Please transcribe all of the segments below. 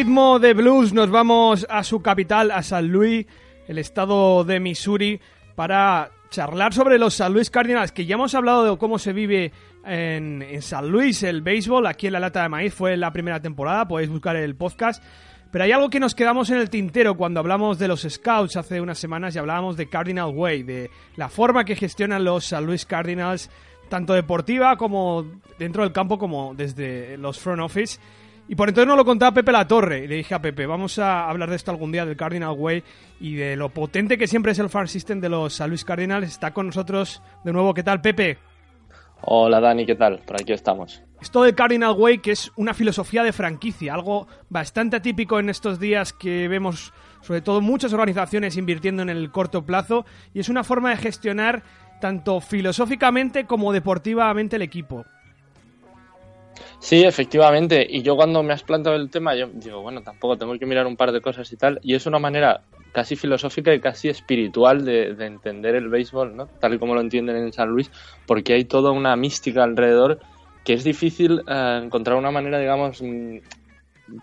Ritmo de blues nos vamos a su capital, a San Luis, el estado de Missouri, para charlar sobre los San Luis Cardinals, que ya hemos hablado de cómo se vive en, en San Luis el béisbol, aquí en la lata de maíz, fue la primera temporada, podéis buscar el podcast. Pero hay algo que nos quedamos en el tintero cuando hablamos de los Scouts hace unas semanas y hablábamos de Cardinal Way, de la forma que gestionan los San Luis Cardinals, tanto deportiva como dentro del campo como desde los front office. Y por entonces nos lo contaba Pepe La Torre. Y le dije a Pepe, vamos a hablar de esto algún día, del Cardinal Way y de lo potente que siempre es el farm system de los San Luis Cardinals. Está con nosotros de nuevo. ¿Qué tal, Pepe? Hola, Dani, ¿qué tal? Por aquí estamos. Esto del Cardinal Way, que es una filosofía de franquicia, algo bastante atípico en estos días que vemos, sobre todo, muchas organizaciones invirtiendo en el corto plazo, y es una forma de gestionar tanto filosóficamente como deportivamente el equipo. Sí, efectivamente. Y yo cuando me has planteado el tema, yo digo, bueno, tampoco tengo que mirar un par de cosas y tal. Y es una manera casi filosófica y casi espiritual de, entender el béisbol, ¿no? Tal y como lo entienden en San Luis, porque hay toda una mística alrededor que es difícil eh, encontrar una manera, digamos, mm,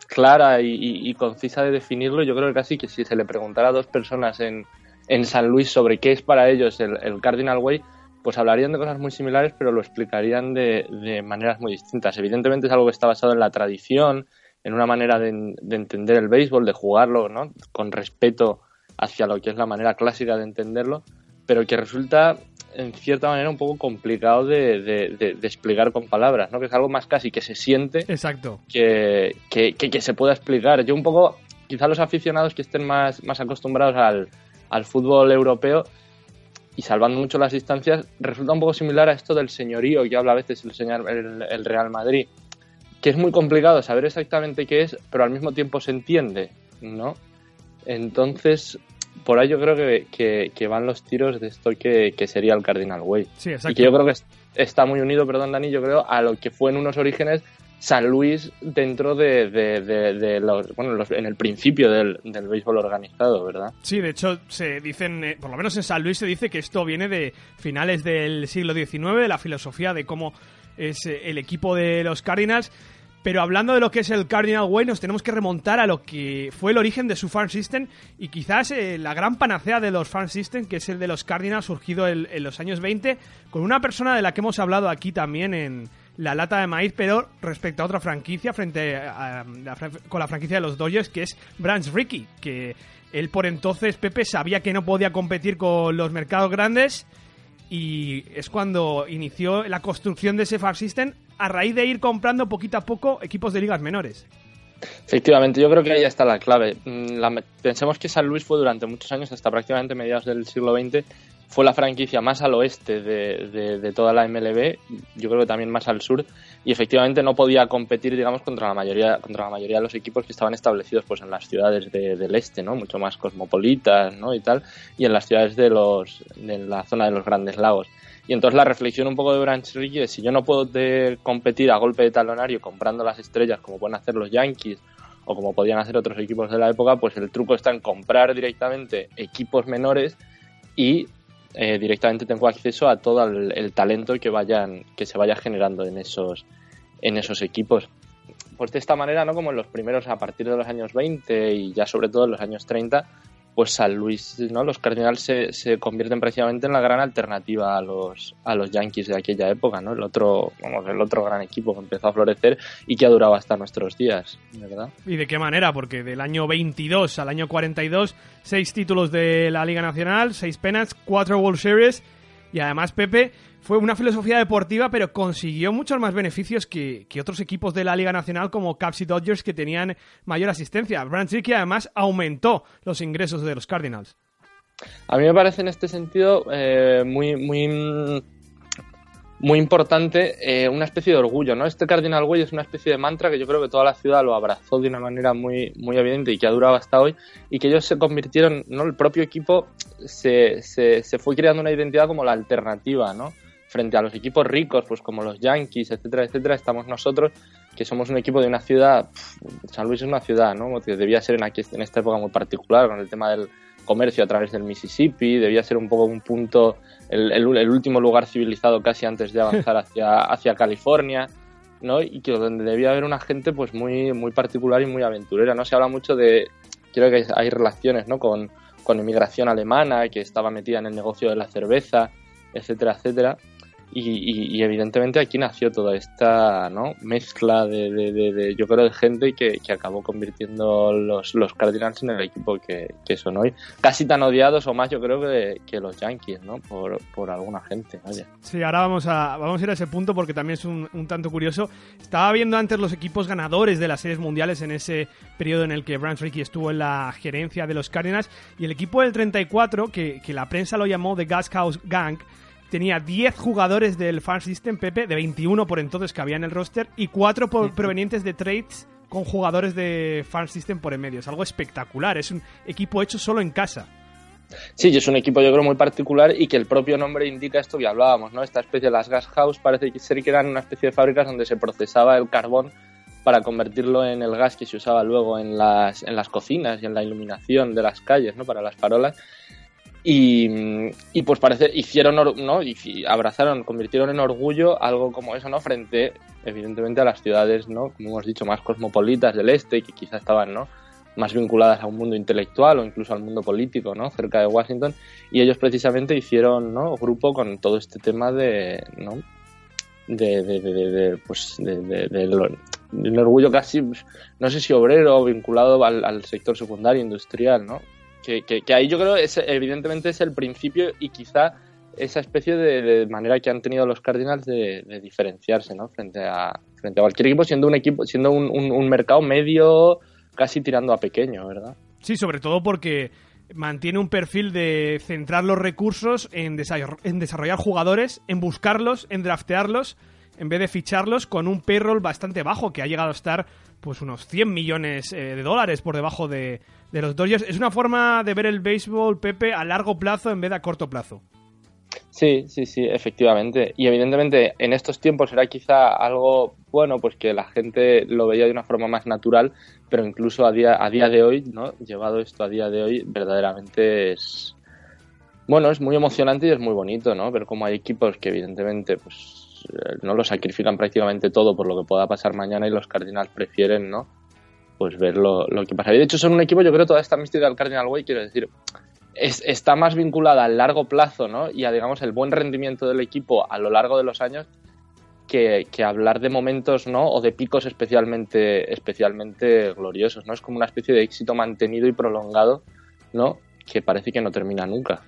clara y, concisa de definirlo. Yo creo que casi que si se le preguntara a dos personas en, en San Luis sobre qué es para ellos el, el Cardinal Way, pues hablarían de cosas muy similares, pero lo explicarían de, maneras muy distintas. Evidentemente es algo que está basado en la tradición, en una manera de, entender el béisbol, de jugarlo, ¿no? Con respeto hacia lo que es la manera clásica de entenderlo, pero que resulta en cierta manera un poco complicado de, explicar con palabras, ¿no? Que es algo más casi que se siente Exacto. Que, que, que, se pueda explicar. Yo un poco, quizá los aficionados que estén más, más acostumbrados al, al fútbol europeo y salvando mucho las distancias, resulta un poco similar a esto del señorío que habla a veces el, señor, el, Real Madrid, que es muy complicado saber exactamente qué es, pero al mismo tiempo se entiende, ¿no? Entonces, por ahí yo creo que, que, van los tiros de esto que, que, sería el Cardinal Way. Sí, exacto. Y que yo creo que está muy unido, perdón Dani, yo creo, a lo que fue en unos orígenes San Luis dentro de, los, bueno, en el principio del, del, béisbol organizado, ¿verdad? Sí, de hecho se dicen, eh, por lo menos en San Luis se dice que esto viene de finales del siglo XIX, de la filosofía de cómo es eh, el equipo de los Cardinals. Pero hablando de lo que es el Cardinal Way, nos tenemos que remontar a lo que fue el origen de su farm system y quizás eh, la gran panacea de los farm system, que es el de los Cardinals, surgido en los años 20, con una persona de la que hemos hablado aquí también en, la lata de maíz, pero respecto a otra franquicia, frente con la franquicia de los Dodgers, que es Branch Rickey, que él por entonces, Pepe, sabía que no podía competir con los mercados grandes y es cuando inició la construcción de ese farm system a raíz de ir comprando poquito a poco equipos de ligas menores. Efectivamente, yo creo que ahí está la clave. Mm, pensemos que San Luis fue durante muchos años, hasta prácticamente mediados del siglo XX, fue la franquicia más al oeste de, de, toda la MLB, yo creo que también más al sur, y efectivamente no podía competir, digamos, contra la mayoría, contra la mayoría de los equipos que estaban establecidos pues en las ciudades del este, ¿no? Mucho más cosmopolitas, ¿no? Y tal, y en las ciudades de los, de la zona de los grandes lagos. Y entonces la reflexión un poco de Branch Rickey es si yo no puedo competir a golpe de talonario comprando las estrellas como pueden hacer los Yankees o como podían hacer otros equipos de la época, pues el truco está en comprar directamente equipos menores y eh, directamente tengo acceso a todo el, talento que vayan que se vaya generando en esos en esos equipos. Pues de esta manera no como en los primeros a partir de los años 20 y ya sobre todo en los años 30 pues San Luis, ¿no? Los Cardinals se, se, convierten precisamente en la gran alternativa a los, a los Yankees de aquella época, ¿no? El otro, vamos, el otro gran equipo que empezó a florecer y que ha durado hasta nuestros días, ¿verdad? ¿Y de qué manera? Porque del año 22 al año 42, seis títulos de la Liga Nacional, seis penas, cuatro World Series y además Pepe fue una filosofía deportiva, pero consiguió muchos más beneficios que, otros equipos de la Liga Nacional como Caps y Dodgers que tenían mayor asistencia. Branch Rickey además aumentó los ingresos de los Cardinals. A mí me parece en este sentido eh, muy, muy, muy importante eh, una especie de orgullo. ¿no? Este Cardinal Way es una especie de mantra que yo creo que toda la ciudad lo abrazó de una manera muy, muy evidente y que ha durado hasta hoy y que ellos se convirtieron, ¿no? el propio equipo se, se, se fue creando una identidad como la alternativa, ¿no? Frente a los equipos ricos, pues como los Yankees, etcétera, etcétera, estamos nosotros, que somos un equipo de una ciudad, San Luis es una ciudad, ¿no? Que debía ser en, aquí, en esta época muy particular, con el tema del comercio a través del Mississippi, debía ser un poco un punto, el, el, último lugar civilizado casi antes de avanzar hacia, hacia California. ¿no? Y que donde debía haber una gente pues muy, muy particular y muy aventurera, ¿no? Se habla mucho de, creo que hay relaciones, ¿no? Con, con inmigración alemana, que estaba metida en el negocio de la cerveza, etcétera, etcétera. Y, evidentemente aquí nació toda esta ¿no? mezcla de, yo creo, de gente que, que acabó convirtiendo los, los, Cardinals en el equipo que, son hoy. Casi tan odiados o más, yo creo, que, que los Yankees, ¿no? Por, por alguna gente. Sí, ahora vamos a, vamos ir a ese punto porque también es un, un, tanto curioso. Estaba viendo antes los equipos ganadores de las series mundiales en ese periodo en el que Branch Rickey estuvo en la gerencia de los Cardinals y el equipo del 34, que, que la prensa lo llamó The Gas House Gang, tenía 10 jugadores del Farm System, Pepe, de 21 por entonces que había en el roster, y 4 provenientes de trades con jugadores de Farm System por en medio. Es algo espectacular, es un equipo hecho solo en casa. Sí, es un equipo yo creo muy particular y que el propio nombre indica esto que hablábamos, ¿no? Esta especie de las gas house parece ser que eran una especie de fábricas donde se procesaba el carbón para convertirlo en el gas que se usaba luego en las, en las cocinas y en la iluminación de las calles, ¿no? Para las farolas y, pues parece, hicieron, ¿no? Y abrazaron, convirtieron en orgullo algo como eso, ¿no? Frente, evidentemente, a las ciudades, ¿no? Como hemos dicho, más cosmopolitas del este, que quizás estaban, ¿no? Más vinculadas a un mundo intelectual o incluso al mundo político, ¿no? Cerca de Washington. Y ellos precisamente hicieron, ¿no? Grupo con todo este tema de, ¿no? De, de, de, pues, de, orgullo casi, no sé si obrero vinculado al, al sector secundario industrial, ¿no? Que, ahí yo creo es evidentemente es el principio y quizá esa especie de, manera que han tenido los Cardinals de, diferenciarse ¿no? frente, a, frente a cualquier equipo, siendo un equipo, siendo un, mercado medio casi tirando a pequeño, ¿verdad? Sí, sobre todo porque mantiene un perfil de centrar los recursos en, en desarrollar jugadores, en buscarlos, en draftearlos, en vez de ficharlos con un payroll bastante bajo, que ha llegado a estar pues unos 100 millones eh, de dólares por debajo de, de los Dodgers. Es una forma de ver el béisbol, Pepe, a largo plazo en vez de a corto plazo. Sí, sí, sí, efectivamente. Y evidentemente en estos tiempos era quizá algo bueno, pues que la gente lo veía de una forma más natural, pero incluso a día, a día de hoy, ¿no? Llevado esto a día de hoy, verdaderamente es... Bueno, es muy emocionante y es muy bonito, ¿no? Ver cómo hay equipos que evidentemente pues no lo sacrifican prácticamente todo por lo que pueda pasar mañana y los Cardinals prefieren, ¿no? Pues ver lo, que pasa. Y de hecho son un equipo, yo creo, toda esta mística del Cardinal Way, quiero decir, está más vinculada al largo plazo, ¿no? Y a, digamos, el buen rendimiento del equipo a lo largo de los años que, hablar de momentos, ¿no? O de picos especialmente, especialmente gloriosos, ¿no? Es como una especie de éxito mantenido y prolongado, ¿no? Que parece que no termina nunca.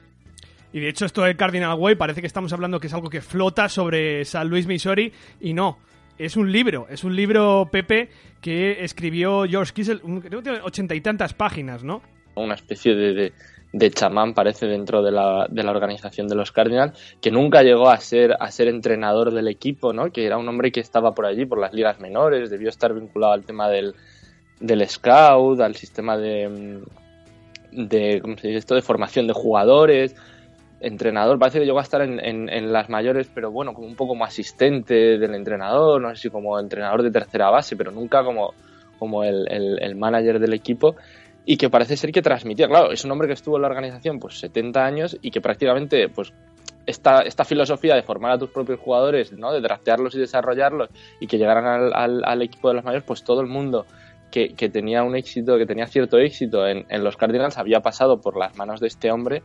Y de hecho esto del Cardinal Way parece que estamos hablando que es algo que flota sobre San Luis, Missouri, y no es un libro, es un libro, Pepe, que escribió George Kissel, creo que tiene ochenta y tantas páginas, ¿no? Una especie de, de, chamán parece dentro de la, de la, organización de los Cardinals, que nunca llegó a ser, a ser entrenador del equipo, ¿no? Que era un hombre que estaba por allí, por las ligas menores, debió estar vinculado al tema del, del scout, al sistema de, de, ¿cómo se dice esto?, de formación de jugadores, entrenador, parece que llegó a estar en, en, las mayores, pero bueno, como un poco como asistente del entrenador, no sé si como entrenador de tercera base, pero nunca como, como el, el, manager del equipo y que parece ser que transmitía, claro, es un hombre que estuvo en la organización pues 70 años y que prácticamente pues esta, esta filosofía de formar a tus propios jugadores, ¿no? de draftearlos y desarrollarlos y que llegaran al, al, equipo de los mayores, pues todo el mundo que, que, tenía un éxito, que tenía cierto éxito en, en los Cardinals había pasado por las manos de este hombre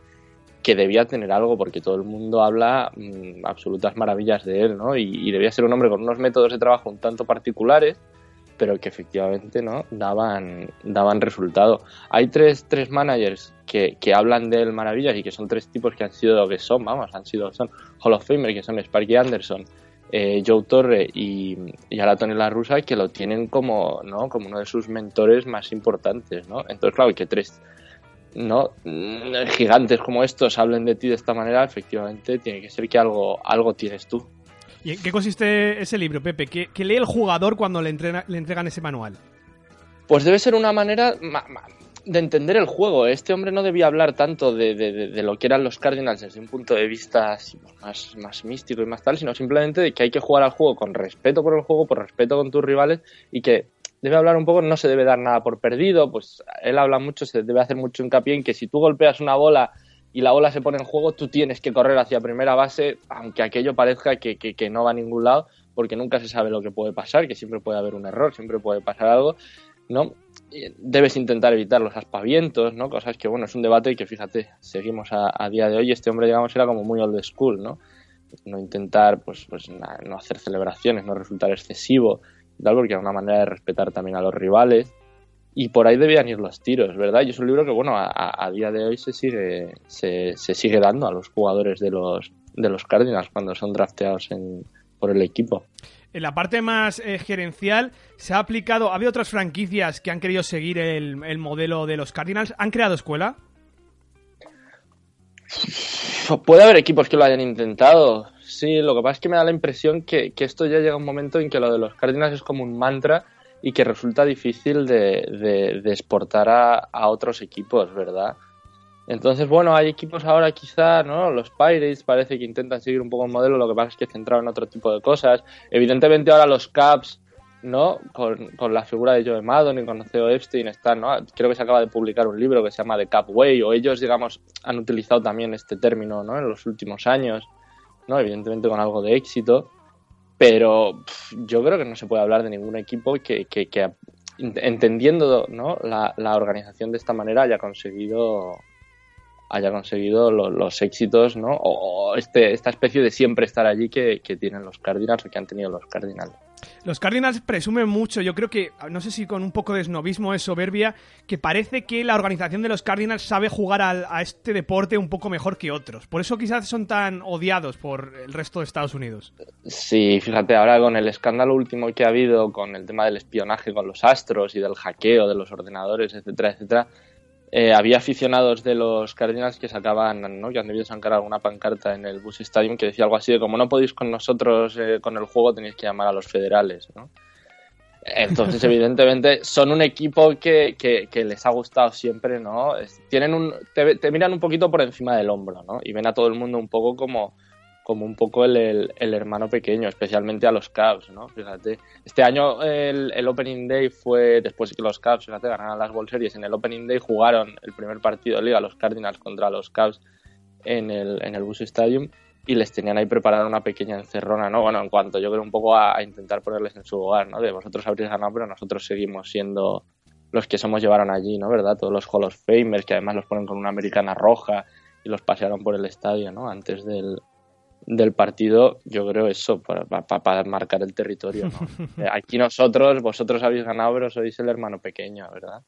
que debía tener algo, porque todo el mundo habla mm, absolutas maravillas de él, ¿no? Y, debía ser un hombre con unos métodos de trabajo un tanto particulares, pero que efectivamente no daban, daban resultado. Hay tres, tres managers que, que, hablan de él maravillas y que son tres tipos que han sido, que son, vamos, han sido, son Hall of Famer, que son Sparky Anderson, eh, Joe Torre y, y ahora Tony La Russa, que lo tienen como, ¿no? como uno de sus mentores más importantes, ¿no? Entonces, claro, que tres no gigantes como estos hablen de ti de esta manera, efectivamente tiene que ser que algo, algo tienes tú. ¿Y en qué consiste ese libro, Pepe? ¿Qué, lee el jugador cuando le, le entregan ese manual? Pues debe ser una manera de entender el juego. Este hombre no debía hablar tanto de, lo que eran los Cardinals desde un punto de vista más, más místico y más tal, sino simplemente de que hay que jugar al juego con respeto por el juego, por respeto con tus rivales y que debe hablar un poco, no se debe dar nada por perdido, pues él habla mucho, se debe hacer mucho hincapié en que si tú golpeas una bola y la bola se pone en juego, tú tienes que correr hacia primera base, aunque aquello parezca que, que, no va a ningún lado, porque nunca se sabe lo que puede pasar, que siempre puede haber un error, siempre puede pasar algo, ¿no? Debes intentar evitar los aspavientos, ¿no? Cosas que, bueno, es un debate que, fíjate, seguimos a, día de hoy. Este hombre, digamos, era como muy old school, ¿no? No intentar, pues, pues no hacer celebraciones, no resultar excesivo, tal, porque era una manera de respetar también a los rivales. Y por ahí debían ir los tiros, ¿verdad? Y es un libro que, bueno, a, día de hoy se sigue, se, se, sigue dando a los jugadores de los, de los Cardinals cuando son drafteados en, por el equipo. En la parte más eh, gerencial se ha aplicado, ¿ha habido otras franquicias que han querido seguir el, modelo de los Cardinals? ¿Han creado escuela? Puede haber equipos que lo hayan intentado. Sí, lo que pasa es que me da la impresión que, esto ya llega un momento en que lo de los Cardinals es como un mantra y que resulta difícil de, exportar a, otros equipos, ¿verdad? Entonces, bueno, hay equipos ahora quizá, ¿no? Los Pirates parece que intentan seguir un poco el modelo, lo que pasa es que centrado en otro tipo de cosas. Evidentemente ahora los Caps, ¿no? Con, la figura de Joe Maddon y con Theo Epstein están, ¿no? Creo que se acaba de publicar un libro que se llama The Cap Way, o ellos, digamos, han utilizado también este término, ¿no? En los últimos años, ¿no? Evidentemente con algo de éxito, pero yo creo que no se puede hablar de ningún equipo que, que, que entendiendo ¿no? la, la organización de esta manera haya conseguido haya conseguido los éxitos, ¿no? O, este, esta especie de siempre estar allí que, tienen los Cardinals o que han tenido los Cardinals. Los Cardinals presumen mucho, yo creo que, no sé si con un poco de snobismo es soberbia, que parece que la organización de los Cardinals sabe jugar a este deporte un poco mejor que otros. Por eso quizás son tan odiados por el resto de Estados Unidos. Sí, fíjate, ahora con el escándalo último que ha habido con el tema del espionaje con los astros y del hackeo de los ordenadores, etcétera, etcétera, eh, había aficionados de los Cardinals que sacaban, ¿no? que han debido sacar alguna pancarta en el Bus Stadium que decía algo así de como no podéis con nosotros eh, con el juego tenéis que llamar a los federales, ¿no? Entonces, evidentemente, son un equipo que, que, les ha gustado siempre, ¿no? Tienen un, te, miran un poquito por encima del hombro, ¿no? Y ven a todo el mundo un poco como, como un poco el, el, hermano pequeño, especialmente a los Cavs, ¿no? Fíjate, este año el, el, Opening Day fue después de que los Cavs, fíjate, ganaron las World Series, en el Opening Day jugaron el primer partido de liga los Cardinals contra los Cavs en el, en el Bus Stadium y les tenían ahí preparada una pequeña encerrona, ¿no? Bueno, en cuanto yo creo un poco a, intentar ponerles en su lugar, ¿no? De vosotros habréis ganado, pero nosotros seguimos siendo los que somos llevaron allí, ¿no? ¿Verdad? Todos los Hall of Famers que además los ponen con una americana roja y los pasearon por el estadio, ¿no? Antes del, del partido, yo creo eso, para, para, marcar el territorio. Eh, aquí nosotros, vosotros habéis ganado, pero sois el hermano pequeño, ¿verdad?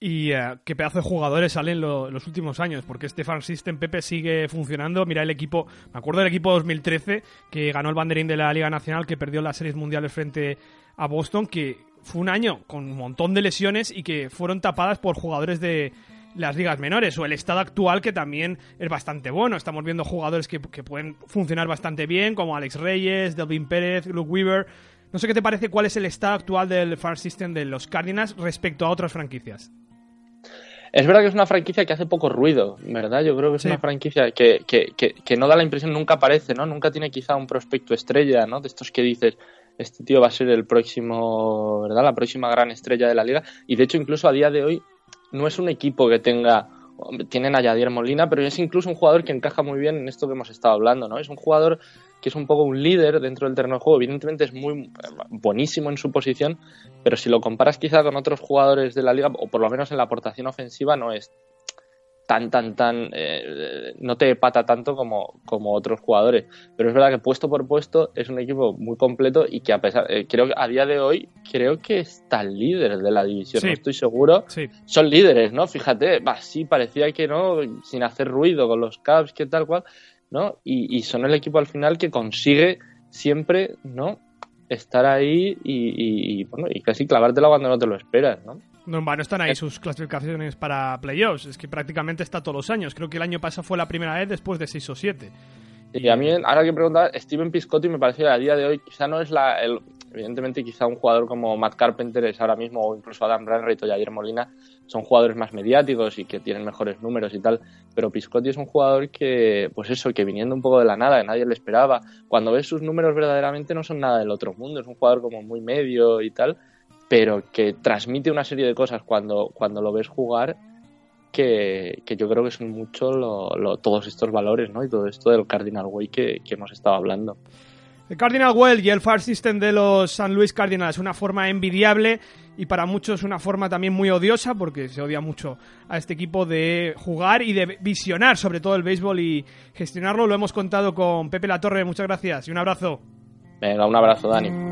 Y eh, qué pedazo de jugadores salen los últimos años, porque este fan system Pepe sigue funcionando. Mira el equipo, me acuerdo del equipo 2013 que ganó el banderín de la Liga Nacional, que perdió las series mundiales frente a Boston, que fue un año con un montón de lesiones y que fueron tapadas por jugadores de, las ligas menores o el estado actual que también es bastante bueno. Estamos viendo jugadores que, pueden funcionar bastante bien, como Alex Reyes, Delvin Pérez, Luke Weaver. No sé qué te parece cuál es el estado actual del farm system de los Cardinals respecto a otras franquicias. Es verdad que es una franquicia que hace poco ruido, ¿verdad? Yo creo que es una franquicia que, que, que, no da la impresión, nunca aparece, ¿no? Nunca tiene quizá un prospecto estrella, ¿no? De estos que dices, este tío va a ser el próximo, ¿verdad? La próxima gran estrella de la liga. Y de hecho, incluso a día de hoy, no es un equipo que tenga tienen a Yadier Molina, pero es incluso un jugador que encaja muy bien en esto que hemos estado hablando, ¿no? Es un jugador que es un poco un líder dentro del terreno de juego. Evidentemente es muy buenísimo en su posición, pero si lo comparas quizá con otros jugadores de la liga, o por lo menos en la aportación ofensiva, no es tan, tan, tan, eh, no te pata tanto como, como otros jugadores. Pero es verdad que puesto por puesto es un equipo muy completo y que a pesar, eh, creo que a día de hoy, creo que está el líder de la división, no estoy seguro. Son líderes, ¿no? Fíjate, va, sí, parecía que no, sin hacer ruido con los Cavs, que tal cual, ¿no? Y, y son el equipo al final que consigue siempre, ¿no? Estar ahí y, y, bueno, y casi clavártela cuando no te lo esperas, ¿no? No, están ahí sus clasificaciones para playoffs. Es que prácticamente está todos los años. Creo que el año pasado fue la primera vez después de 6 o 7. Y a mí, ahora que preguntar, Steven Piscotti me parece que a día de hoy quizá no es la. El, evidentemente, quizá un jugador como Matt Carpenter es ahora mismo, o incluso Adam Branreit o Javier Molina, son jugadores más mediáticos y que tienen mejores números y tal. Pero Piscotti es un jugador que, pues eso, que viniendo un poco de la nada, que nadie le esperaba, cuando ves sus números verdaderamente no son nada del otro mundo. Es un jugador como muy medio y tal pero que transmite una serie de cosas cuando, cuando lo ves jugar que, yo creo que son mucho todos estos valores ¿no? y todo esto del Cardinal Way que, hemos estado hablando. El Cardinal Well y el Far System de los San Luis Cardinals, una forma envidiable y para muchos una forma también muy odiosa, porque se odia mucho a este equipo de jugar y de visionar sobre todo el béisbol y gestionarlo. Lo hemos contado con Pepe La Torre, muchas gracias y un abrazo. Venga, un abrazo, Dani.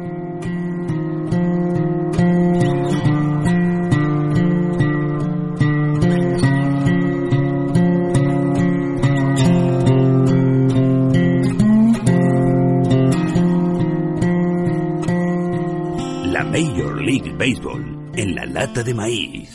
Baseball en la lata de maíz.